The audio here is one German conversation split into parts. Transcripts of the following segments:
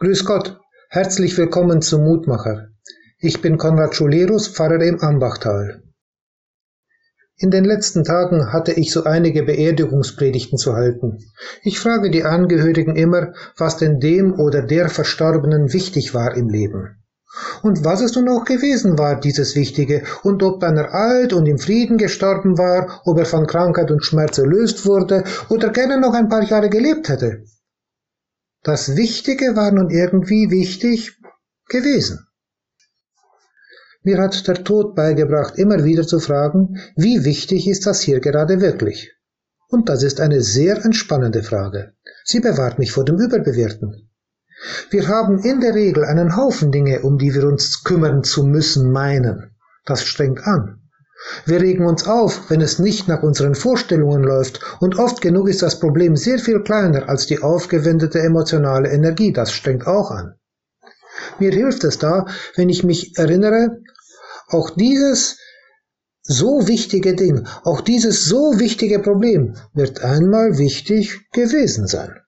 Grüß Gott, herzlich willkommen zum Mutmacher. Ich bin Konrad Schulerus, Pfarrer im Ambachtal. In den letzten Tagen hatte ich so einige Beerdigungspredigten zu halten. Ich frage die Angehörigen immer, was denn dem oder der Verstorbenen wichtig war im Leben. Und was es nun auch gewesen war, dieses Wichtige, und ob einer alt und im Frieden gestorben war, ob er von Krankheit und Schmerz erlöst wurde oder gerne noch ein paar Jahre gelebt hätte. Das Wichtige war nun irgendwie wichtig gewesen. Mir hat der Tod beigebracht, immer wieder zu fragen, wie wichtig ist das hier gerade wirklich? Und das ist eine sehr entspannende Frage. Sie bewahrt mich vor dem Überbewerten. Wir haben in der Regel einen Haufen Dinge, um die wir uns kümmern zu müssen meinen. Das strengt an. Wir regen uns auf, wenn es nicht nach unseren Vorstellungen läuft, und oft genug ist das Problem sehr viel kleiner als die aufgewendete emotionale Energie, das strengt auch an. Mir hilft es da, wenn ich mich erinnere, auch dieses so wichtige Ding, auch dieses so wichtige Problem wird einmal wichtig gewesen sein.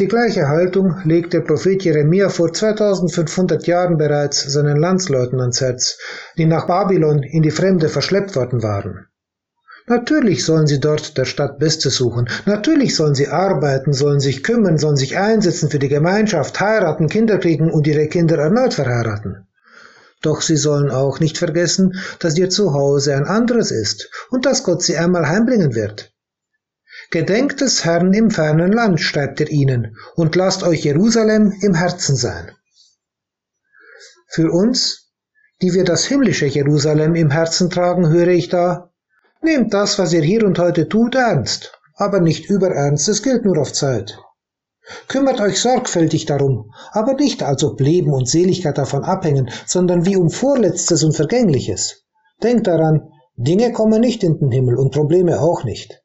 Die gleiche Haltung legt der Prophet Jeremia vor 2500 Jahren bereits seinen Landsleuten ans Herz, die nach Babylon in die Fremde verschleppt worden waren. Natürlich sollen sie dort der Stadt Bestes suchen. Natürlich sollen sie arbeiten, sollen sich kümmern, sollen sich einsetzen für die Gemeinschaft, heiraten, Kinder kriegen und ihre Kinder erneut verheiraten. Doch sie sollen auch nicht vergessen, dass ihr Zuhause ein anderes ist und dass Gott sie einmal heimbringen wird. Gedenkt des Herrn im fernen Land, schreibt er ihnen, und lasst euch Jerusalem im Herzen sein. Für uns, die wir das himmlische Jerusalem im Herzen tragen, höre ich da, nehmt das, was ihr hier und heute tut, ernst, aber nicht überernst, es gilt nur auf Zeit. Kümmert euch sorgfältig darum, aber nicht als ob Leben und Seligkeit davon abhängen, sondern wie um Vorletztes und Vergängliches. Denkt daran, Dinge kommen nicht in den Himmel und Probleme auch nicht.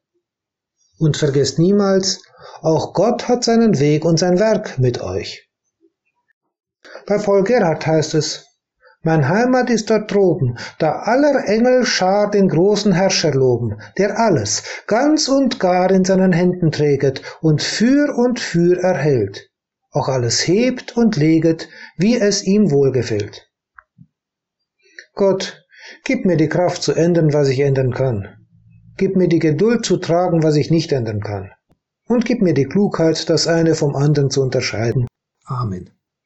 Und vergesst niemals, auch Gott hat seinen Weg und sein Werk mit euch. Bei Paul Gerhardt heißt es, mein Heimat ist dort droben, da aller Engel Schar den großen Herrscher loben, der alles, ganz und gar in seinen Händen träget und für und für erhält, auch alles hebt und leget, wie es ihm wohlgefällt. Gott, gib mir die Kraft zu ändern, was ich ändern kann. Gib mir die Geduld zu tragen, was ich nicht ändern kann. Und gib mir die Klugheit, das eine vom anderen zu unterscheiden. Amen.